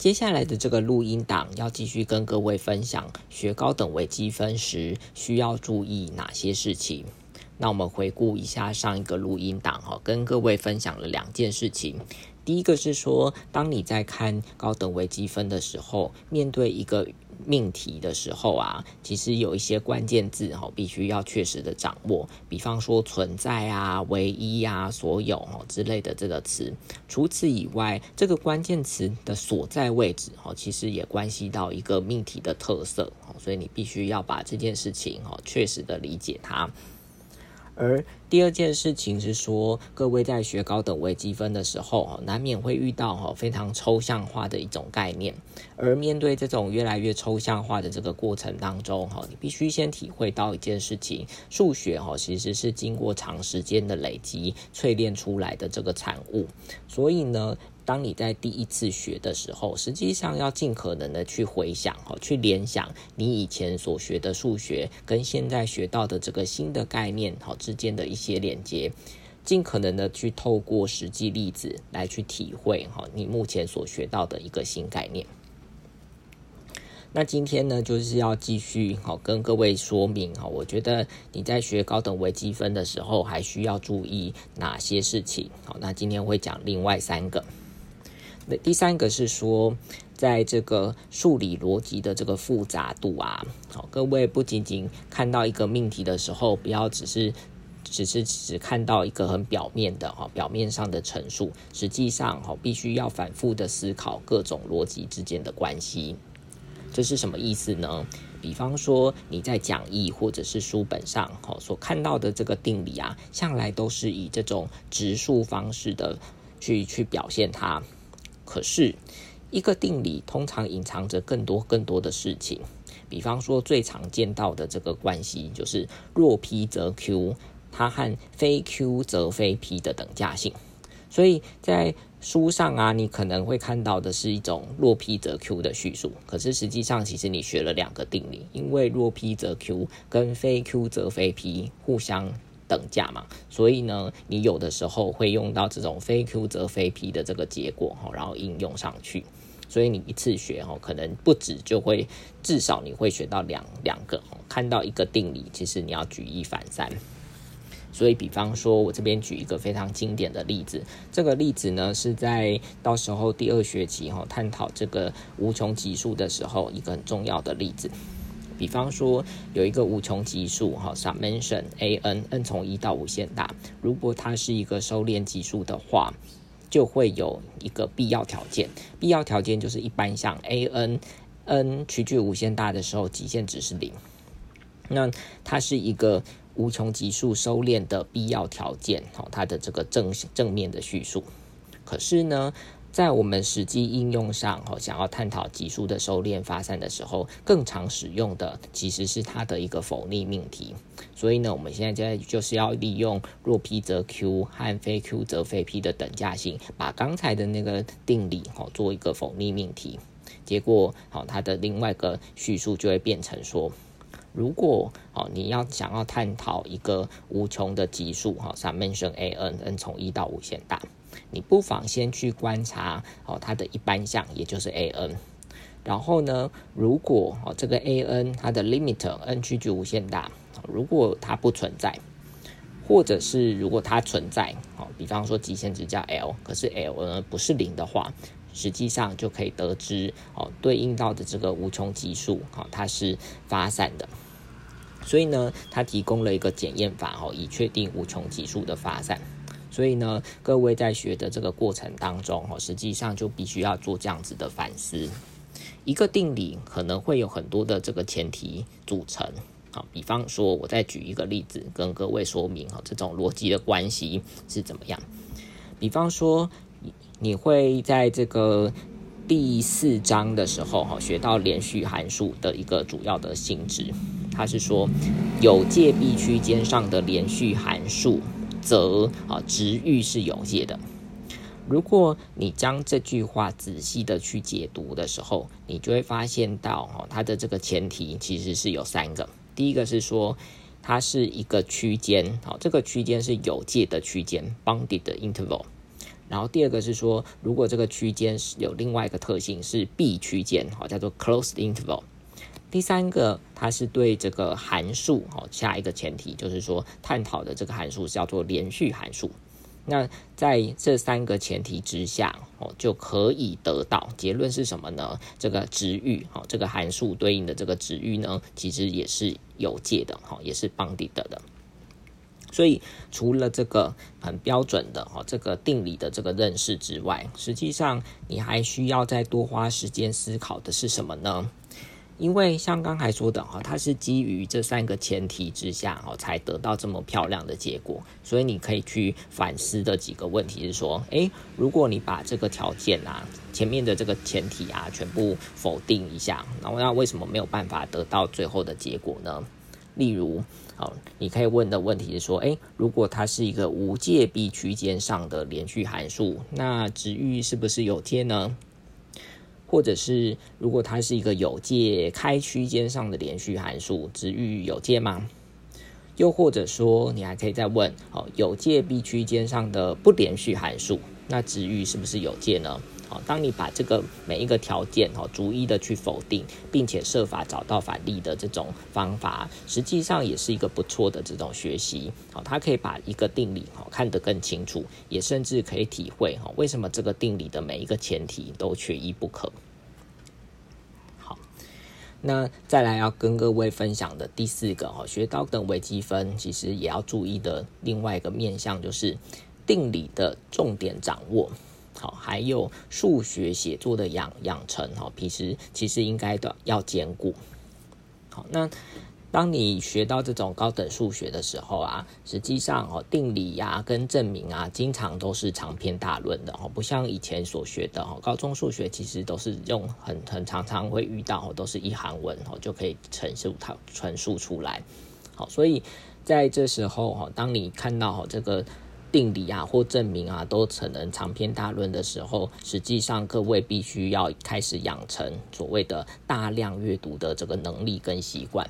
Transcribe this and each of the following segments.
接下来的这个录音档要继续跟各位分享学高等微积分时需要注意哪些事情。那我们回顾一下上一个录音档哈，跟各位分享了两件事情。第一个是说，当你在看高等微积分的时候，面对一个命题的时候啊，其实有一些关键字哈，必须要确实的掌握。比方说存在啊、唯一啊、所有哦之类的这个词。除此以外，这个关键词的所在位置哈，其实也关系到一个命题的特色哦。所以你必须要把这件事情哈，确实的理解它。而第二件事情是说，各位在学高等微积分的时候，难免会遇到哈非常抽象化的一种概念。而面对这种越来越抽象化的这个过程当中，哈，你必须先体会到一件事情：数学哈其实是经过长时间的累积淬炼出来的这个产物。所以呢。当你在第一次学的时候，实际上要尽可能的去回想哈，去联想你以前所学的数学跟现在学到的这个新的概念哈之间的一些连接，尽可能的去透过实际例子来去体会哈你目前所学到的一个新概念。那今天呢，就是要继续好跟各位说明哈，我觉得你在学高等微积分的时候，还需要注意哪些事情？好，那今天会讲另外三个。第三个是说，在这个数理逻辑的这个复杂度啊，好，各位不仅仅看到一个命题的时候，不要只是只是只看到一个很表面的哈，表面上的陈述，实际上哈，必须要反复的思考各种逻辑之间的关系。这是什么意思呢？比方说你在讲义或者是书本上哈所看到的这个定理啊，向来都是以这种直述方式的去去表现它。可是，一个定理通常隐藏着更多更多的事情。比方说，最常见到的这个关系就是若 P 则 Q，它和非 Q 则非 P 的等价性。所以在书上啊，你可能会看到的是一种若 P 则 Q 的叙述。可是实际上，其实你学了两个定理，因为若 P 则 Q 跟非 Q 则非 P 互相。等价嘛，所以呢，你有的时候会用到这种非 Q 则非 P 的这个结果哈，然后应用上去。所以你一次学哈，可能不止就会至少你会学到两两个。看到一个定理，其实你要举一反三。所以，比方说，我这边举一个非常经典的例子，这个例子呢是在到时候第二学期哈探讨这个无穷级数的时候一个很重要的例子。比方说，有一个无穷级数哈，summation a n，n 从一到无限大。如果它是一个收敛级数的话，就会有一个必要条件。必要条件就是一般像 a n，n 趋距无限大的时候，极限值是零。那它是一个无穷级数收敛的必要条件，哈，它的这个正正面的叙述。可是呢？在我们实际应用上，哈，想要探讨级数的收敛发散的时候，更常使用的其实是它的一个否逆命题。所以呢，我们现在在就是要利用若 P 则 Q 和非 Q 则非 P 的等价性，把刚才的那个定理，哈，做一个否逆命题。结果，好，它的另外一个叙述就会变成说，如果，哦，你要想要探讨一个无穷的级数，哈，summation a n，n 从一到无限大。你不妨先去观察哦，它的一般项，也就是 a n。然后呢，如果哦这个 a n 它的 limit n 趋距无限大，如果它不存在，或者是如果它存在，哦，比方说极限值叫 l，可是 l 呢不是零的话，实际上就可以得知哦对应到的这个无穷级数，哦它是发散的。所以呢，它提供了一个检验法，哦以确定无穷级数的发散。所以呢，各位在学的这个过程当中，哈，实际上就必须要做这样子的反思。一个定理可能会有很多的这个前提组成，好，比方说，我再举一个例子跟各位说明，哈，这种逻辑的关系是怎么样。比方说，你会在这个第四章的时候，哈，学到连续函数的一个主要的性质，它是说有界闭区间上的连续函数。则啊，值域是有界的。如果你将这句话仔细的去解读的时候，你就会发现到哦，它的这个前提其实是有三个。第一个是说，它是一个区间，好，这个区间是有界的区间 （bounded interval）。然后第二个是说，如果这个区间是有另外一个特性是闭区间，好叫做 closed interval。第三个，它是对这个函数，哦，下一个前提就是说，探讨的这个函数叫做连续函数。那在这三个前提之下，哦，就可以得到结论是什么呢？这个值域，哦，这个函数对应的这个值域呢，其实也是有界的，哈，也是 bounded 的。所以，除了这个很标准的哈这个定理的这个认识之外，实际上你还需要再多花时间思考的是什么呢？因为像刚才说的哈，它是基于这三个前提之下哦，才得到这么漂亮的结果。所以你可以去反思的几个问题是说，诶，如果你把这个条件啊，前面的这个前提啊，全部否定一下，然后那为什么没有办法得到最后的结果呢？例如，哦，你可以问的问题是说，诶，如果它是一个无界闭区间上的连续函数，那值域是不是有界呢？或者是如果它是一个有界开区间上的连续函数，值域有界吗？又或者说，你还可以再问：哦，有界闭区间上的不连续函数，那值域是不是有界呢？好，当你把这个每一个条件哦逐一的去否定，并且设法找到反例的这种方法，实际上也是一个不错的这种学习。好，它可以把一个定理哦看得更清楚，也甚至可以体会哈为什么这个定理的每一个前提都缺一不可。好，那再来要跟各位分享的第四个哈学高等微积分，其实也要注意的另外一个面向就是定理的重点掌握。好，还有数学写作的养养成，哈，其实其实应该的要兼顾。好，那当你学到这种高等数学的时候啊，实际上哦，定理呀跟证明啊，经常都是长篇大论的哦，不像以前所学的哦，高中数学其实都是用很很常常会遇到哦，都是一行文哦就可以陈述它陈述出来。好，所以在这时候哈，当你看到这个。定理啊，或证明啊，都成能长篇大论的时候，实际上各位必须要开始养成所谓的大量阅读的这个能力跟习惯。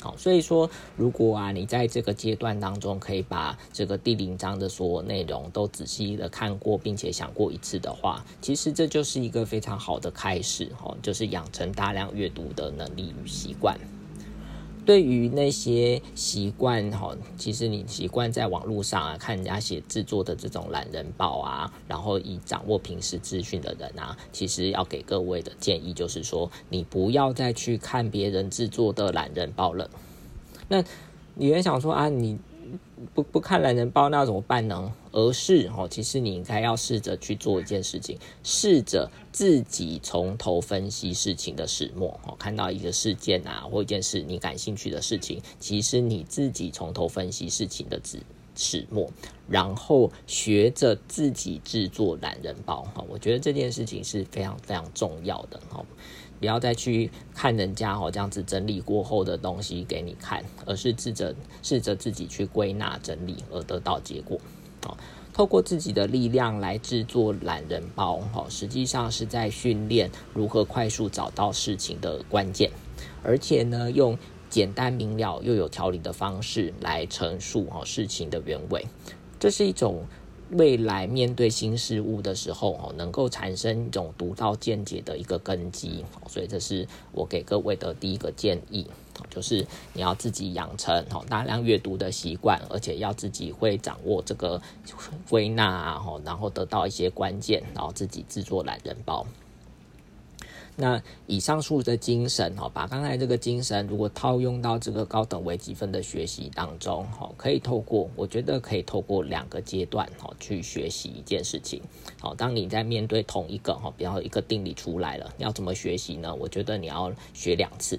好，所以说，如果啊，你在这个阶段当中可以把这个第零章的所有内容都仔细的看过，并且想过一次的话，其实这就是一个非常好的开始哦，就是养成大量阅读的能力与习惯。对于那些习惯哈，其实你习惯在网络上啊看人家写制作的这种懒人包啊，然后以掌握平时资讯的人啊，其实要给各位的建议就是说，你不要再去看别人制作的懒人包了。那有人想说啊，你。不不看懒人包那怎么办呢？而是哦，其实你应该要试着去做一件事情，试着自己从头分析事情的始末。哦，看到一个事件啊，或一件事你感兴趣的事情，其实你自己从头分析事情的始始末，然后学着自己制作懒人包。哈，我觉得这件事情是非常非常重要的。哈。不要再去看人家哦这样子整理过后的东西给你看，而是试着试着自己去归纳整理而得到结果。透过自己的力量来制作懒人包，哦，实际上是在训练如何快速找到事情的关键，而且呢，用简单明了又有条理的方式来陈述哦事情的原委，这是一种。未来面对新事物的时候，哦，能够产生一种独到见解的一个根基，所以这是我给各位的第一个建议，就是你要自己养成哦大量阅读的习惯，而且要自己会掌握这个归纳啊，然后得到一些关键，然后自己制作懒人包。那以上述的精神，哈，把刚才这个精神，如果套用到这个高等微积分的学习当中，哈，可以透过，我觉得可以透过两个阶段，哈，去学习一件事情。好，当你在面对同一个，哈，比方一个定理出来了，要怎么学习呢？我觉得你要学两次。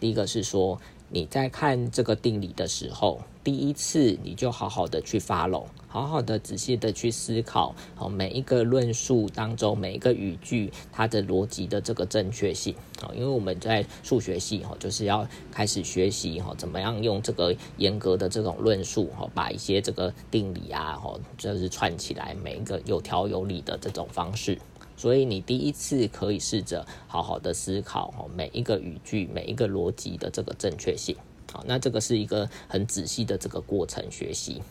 第一个是说。你在看这个定理的时候，第一次你就好好的去发拢，好好的仔细的去思考，哦，每一个论述当中每一个语句它的逻辑的这个正确性，哦，因为我们在数学系哈，就是要开始学习哈，怎么样用这个严格的这种论述哈，把一些这个定理啊，哈，就是串起来，每一个有条有理的这种方式。所以你第一次可以试着好好的思考哦，每一个语句、每一个逻辑的这个正确性。好，那这个是一个很仔细的这个过程学习。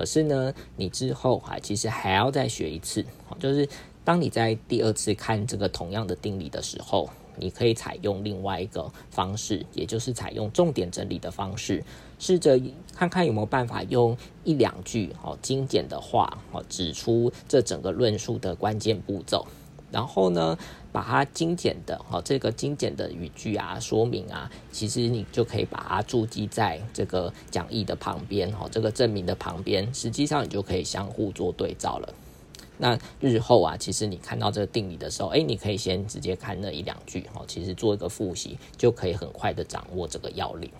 可是呢，你之后啊，其实还要再学一次，就是当你在第二次看这个同样的定理的时候，你可以采用另外一个方式，也就是采用重点整理的方式，试着看看有没有办法用一两句哦精简的话哦指出这整个论述的关键步骤。然后呢，把它精简的哦，这个精简的语句啊、说明啊，其实你就可以把它注记在这个讲义的旁边哦，这个证明的旁边，实际上你就可以相互做对照了。那日后啊，其实你看到这个定理的时候，哎，你可以先直接看那一两句哦，其实做一个复习，就可以很快的掌握这个要领。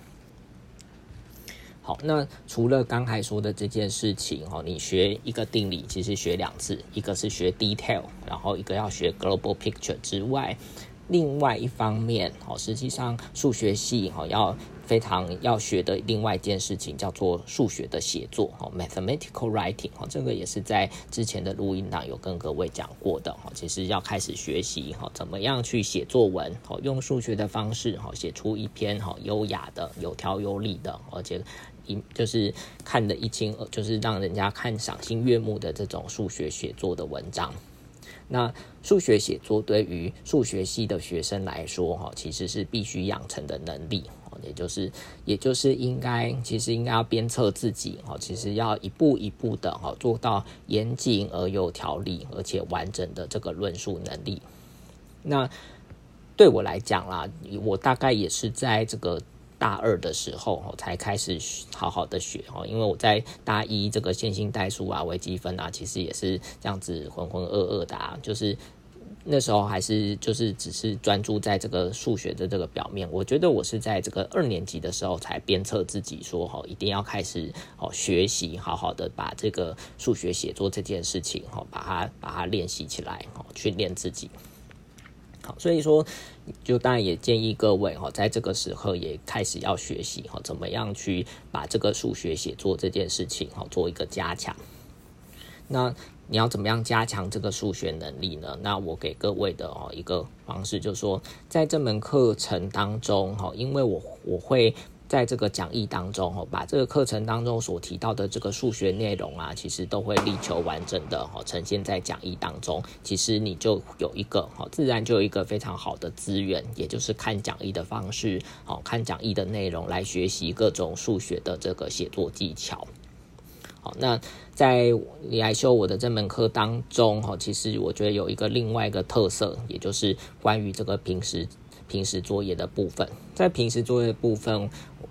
好，那除了刚才说的这件事情哦，你学一个定理其实学两次，一个是学 detail，然后一个要学 global picture 之外，另外一方面哦，实际上数学系哦要非常要学的另外一件事情叫做数学的写作哦，mathematical writing 哦，这个也是在之前的录音档有跟各位讲过的哦，其实要开始学习哈，怎么样去写作文哦，用数学的方式哦，写出一篇哦优雅的、有条有理的，而且一。就是看得一清二，就是让人家看赏心悦目的这种数学写作的文章。那数学写作对于数学系的学生来说，哈，其实是必须养成的能力，也就是，也就是应该，其实应该要鞭策自己，哈，其实要一步一步的，哈，做到严谨而有条理，而且完整的这个论述能力。那对我来讲啦，我大概也是在这个。大二的时候，才开始好好的学哦，因为我在大一这个线性代数啊、微积分啊，其实也是这样子浑浑噩噩的啊，就是那时候还是就是只是专注在这个数学的这个表面。我觉得我是在这个二年级的时候才鞭策自己说，哈，一定要开始哦学习，好好的把这个数学写作这件事情，哈，把它把它练习起来，哦，训练自己。所以说，就当然也建议各位哈，在这个时候也开始要学习哈，怎么样去把这个数学写作这件事情哈做一个加强。那你要怎么样加强这个数学能力呢？那我给各位的哦一个方式就是说，在这门课程当中哈，因为我我会。在这个讲义当中，哦，把这个课程当中所提到的这个数学内容啊，其实都会力求完整的哦呈现在讲义当中。其实你就有一个哦，自然就有一个非常好的资源，也就是看讲义的方式，哦，看讲义的内容来学习各种数学的这个写作技巧。好，那在你来修我的这门课当中，哈，其实我觉得有一个另外一个特色，也就是关于这个平时。平时作业的部分，在平时作业部分，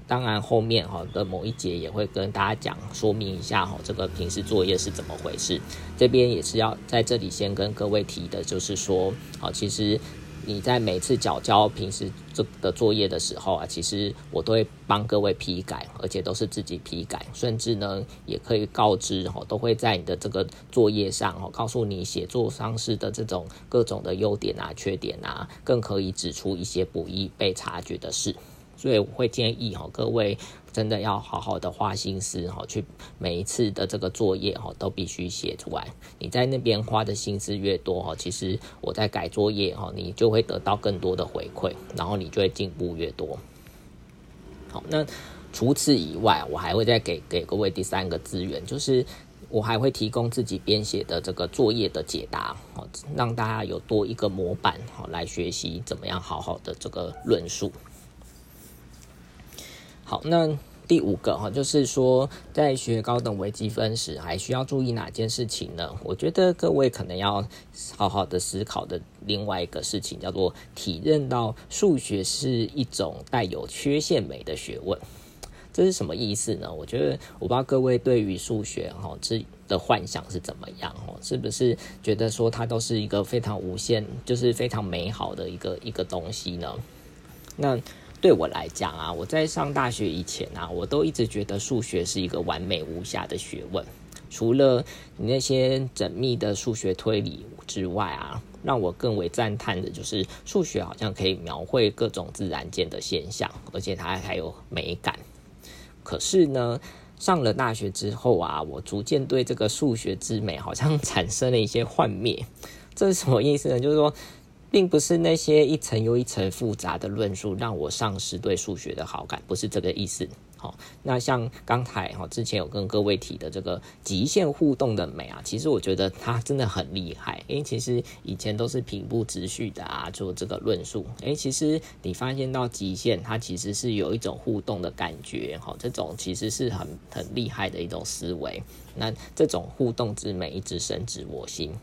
当然后面哈的某一节也会跟大家讲说明一下哈，这个平时作业是怎么回事。这边也是要在这里先跟各位提的，就是说，好，其实。你在每次缴交平时这的作业的时候啊，其实我都会帮各位批改，而且都是自己批改，甚至呢也可以告知哈，都会在你的这个作业上哈，告诉你写作方式的这种各种的优点啊、缺点啊，更可以指出一些不易被察觉的事。所以我会建议哈，各位真的要好好的花心思哈，去每一次的这个作业哈，都必须写出来。你在那边花的心思越多哈，其实我在改作业哈，你就会得到更多的回馈，然后你就会进步越多。好，那除此以外，我还会再给给各位第三个资源，就是我还会提供自己编写的这个作业的解答，哦，让大家有多一个模板哦，来学习怎么样好好的这个论述。好，那第五个哈，就是说在学高等微积分时，还需要注意哪件事情呢？我觉得各位可能要好好的思考的另外一个事情，叫做体认到数学是一种带有缺陷美的学问。这是什么意思呢？我觉得我不知道各位对于数学哈这的幻想是怎么样哦，是不是觉得说它都是一个非常无限，就是非常美好的一个一个东西呢？那对我来讲啊，我在上大学以前啊，我都一直觉得数学是一个完美无瑕的学问。除了你那些缜密的数学推理之外啊，让我更为赞叹的就是数学好像可以描绘各种自然界的现象，而且它还有美感。可是呢，上了大学之后啊，我逐渐对这个数学之美好像 产生了一些幻灭。这是什么意思呢？就是说。并不是那些一层又一层复杂的论述让我丧失对数学的好感，不是这个意思，好，那像刚才哈之前有跟各位提的这个极限互动的美啊，其实我觉得它真的很厉害。诶，其实以前都是平铺直叙的啊，做这个论述。诶，其实你发现到极限，它其实是有一种互动的感觉。哈，这种其实是很很厉害的一种思维。那这种互动之美，一直深植我心。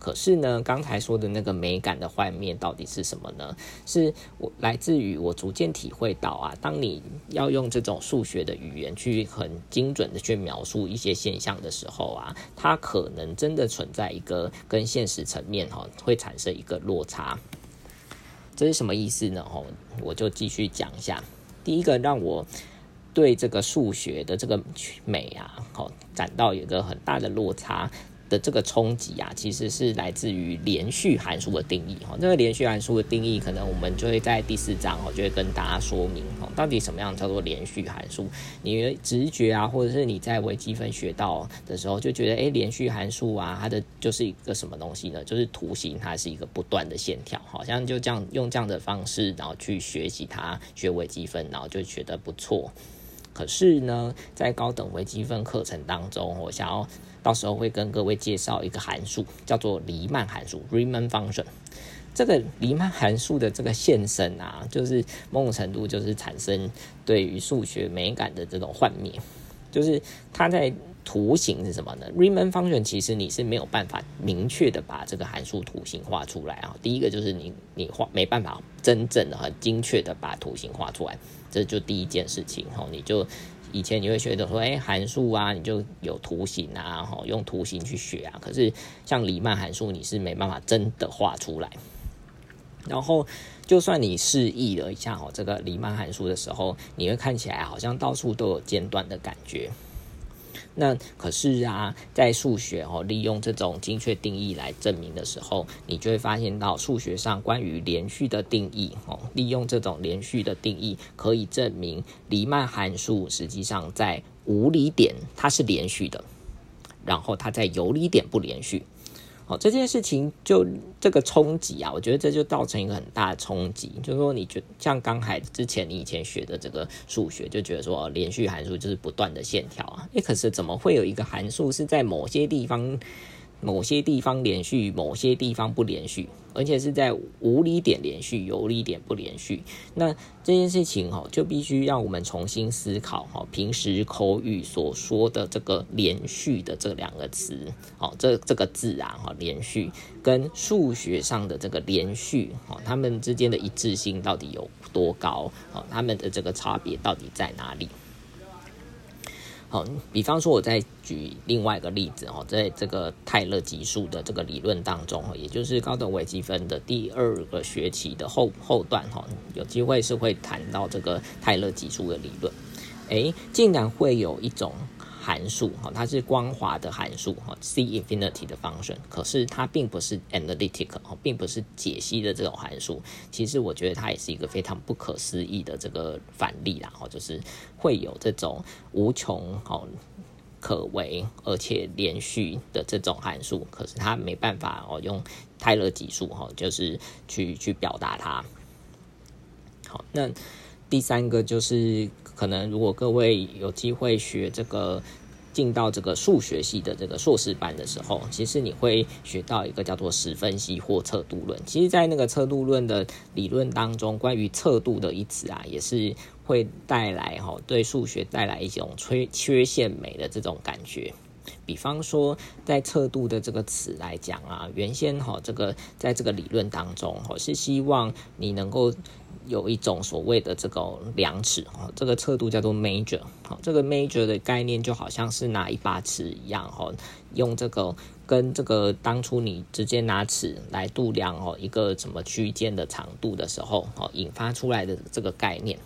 可是呢，刚才说的那个美感的幻面到底是什么呢？是我来自于我逐渐体会到啊，当你要用这种数学的语言去很精准的去描述一些现象的时候啊，它可能真的存在一个跟现实层面哈会产生一个落差。这是什么意思呢？吼，我就继续讲一下。第一个让我对这个数学的这个美啊，好感到有一个很大的落差。的这个冲击啊，其实是来自于连续函数的定义哈。这个连续函数的定义，可能我们就会在第四章哦，就会跟大家说明哦，到底什么样叫做连续函数。你的直觉啊，或者是你在微积分学到的时候，就觉得哎，连续函数啊，它的就是一个什么东西呢？就是图形，它是一个不断的线条，好像就这样用这样的方式，然后去学习它，学微积分，然后就觉得不错。可是呢，在高等微积分课程当中，我想要。到时候会跟各位介绍一个函数，叫做黎曼函数 （Riemann function）。这个黎曼函数的这个现身啊，就是某种程度就是产生对于数学美感的这种幻灭。就是它在图形是什么呢？Riemann function 其实你是没有办法明确的把这个函数图形画出来啊。第一个就是你你画没办法真正的很精确的把图形画出来，这就第一件事情哦，你就。以前你会学的说，哎，函数啊，你就有图形啊，吼，用图形去学啊。可是像黎曼函数，你是没办法真的画出来。然后，就算你示意了一下哦，这个黎曼函数的时候，你会看起来好像到处都有间断的感觉。那可是啊，在数学哦，利用这种精确定义来证明的时候，你就会发现到数学上关于连续的定义哦，利用这种连续的定义可以证明黎曼函数实际上在无理点它是连续的，然后它在有理点不连续。哦，这件事情就这个冲击啊，我觉得这就造成一个很大的冲击，就是说，你觉像刚才之前你以前学的这个数学，就觉得说连续函数就是不断的线条啊，诶，可是怎么会有一个函数是在某些地方？某些地方连续，某些地方不连续，而且是在无理点连续，有理点不连续。那这件事情哈，就必须让我们重新思考哈，平时口语所说的这个连续的这两个词，哦，这这个字啊，哈，连续跟数学上的这个连续，哦，它们之间的一致性到底有多高？哦，它们的这个差别到底在哪里？好，比方说，我再举另外一个例子哦，在这个泰勒级数的这个理论当中，也就是高等微积分的第二个学期的后后段哈，有机会是会谈到这个泰勒级数的理论。诶，竟然会有一种。函数哈，它是光滑的函数哈，C infinity 的 function，可是它并不是 analytic 哈，并不是解析的这种函数。其实我觉得它也是一个非常不可思议的这个反例啦，哈，就是会有这种无穷哦可为而且连续的这种函数，可是它没办法哦用泰勒级数哈，就是去去表达它。好，那第三个就是可能如果各位有机会学这个。进到这个数学系的这个硕士班的时候，其实你会学到一个叫做十分析或测度论。其实，在那个测度论的理论当中，关于测度的一词啊，也是会带来哈对数学带来一种缺缺陷美的这种感觉。比方说，在测度的这个词来讲啊，原先哈这个在这个理论当中哈是希望你能够。有一种所谓的这个量尺哈，这个测度叫做 major，好，这个 major 的概念就好像是拿一把尺一样哈，用这个跟这个当初你直接拿尺来度量哦一个什么区间的长度的时候哦引发出来的这个概念，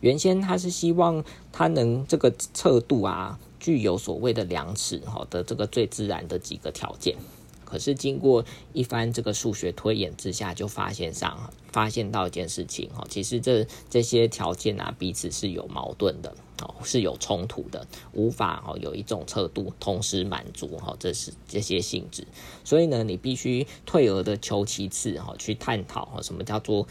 原先他是希望他能这个测度啊具有所谓的量尺哈的这个最自然的几个条件。可是经过一番这个数学推演之下，就发现上发现到一件事情哈，其实这这些条件啊彼此是有矛盾的哦，是有冲突的，无法哈有一种测度同时满足哈，这是这些性质。所以呢，你必须退而的求其次哈，去探讨哈什么叫做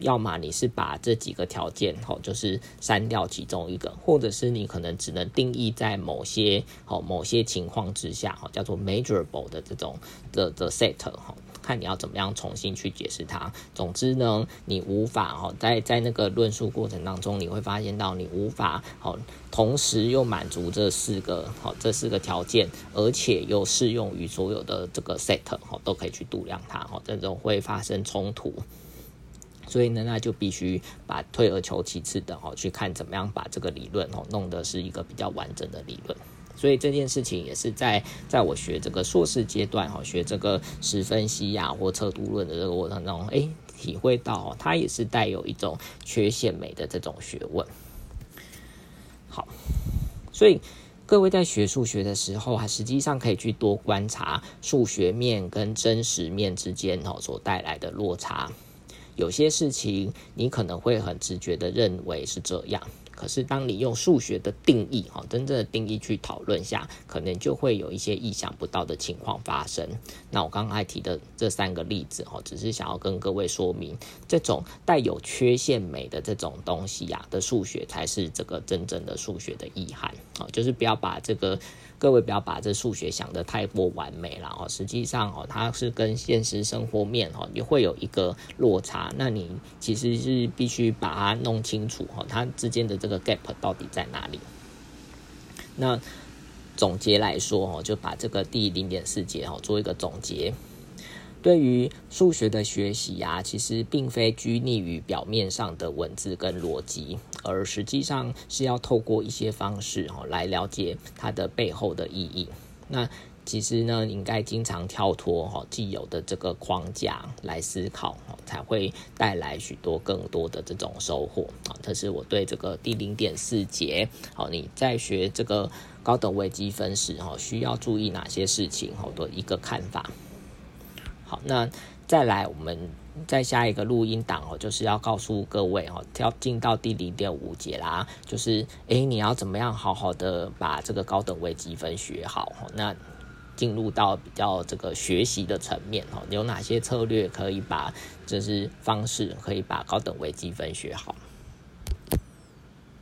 要么你是把这几个条件哦，就是删掉其中一个，或者是你可能只能定义在某些哦某些情况之下哈，叫做 measurable 的这种的的 set 哈。看你要怎么样重新去解释它。总之呢，你无法哦，在在那个论述过程当中，你会发现到你无法哦，同时又满足这四个好这四个条件，而且又适用于所有的这个 set 哦，都可以去度量它哦，这种会发生冲突。所以呢，那就必须把退而求其次的哦，去看怎么样把这个理论哦弄得是一个比较完整的理论。所以这件事情也是在在我学这个硕士阶段哈，学这个十分析呀或测度论的这个过程当中，哎，体会到它也是带有一种缺陷美的这种学问。好，所以各位在学数学的时候啊，实际上可以去多观察数学面跟真实面之间哦所带来的落差。有些事情你可能会很直觉的认为是这样。可是，当你用数学的定义，哈，真正的定义去讨论下，可能就会有一些意想不到的情况发生。那我刚才提的这三个例子，哈，只是想要跟各位说明，这种带有缺陷美的这种东西呀的数学，才是这个真正的数学的意涵，啊，就是不要把这个。各位不要把这数学想得太过完美了哦，实际上哦，它是跟现实生活面哦，也会有一个落差，那你其实是必须把它弄清楚哦，它之间的这个 gap 到底在哪里？那总结来说哦，就把这个第零点四节哦做一个总结。对于数学的学习啊，其实并非拘泥于表面上的文字跟逻辑，而实际上是要透过一些方式哈来了解它的背后的意义。那其实呢，应该经常跳脱哈既有的这个框架来思考，才会带来许多更多的这种收获啊。这是我对这个第零点四节，好，你在学这个高等微积分时哈，需要注意哪些事情好的一个看法。好，那再来，我们再下一个录音档哦，就是要告诉各位哦，要进到第零点五节啦，就是诶，你要怎么样好好的把这个高等微积分学好哦？那进入到比较这个学习的层面哦，有哪些策略可以把，就是方式可以把高等微积分学好？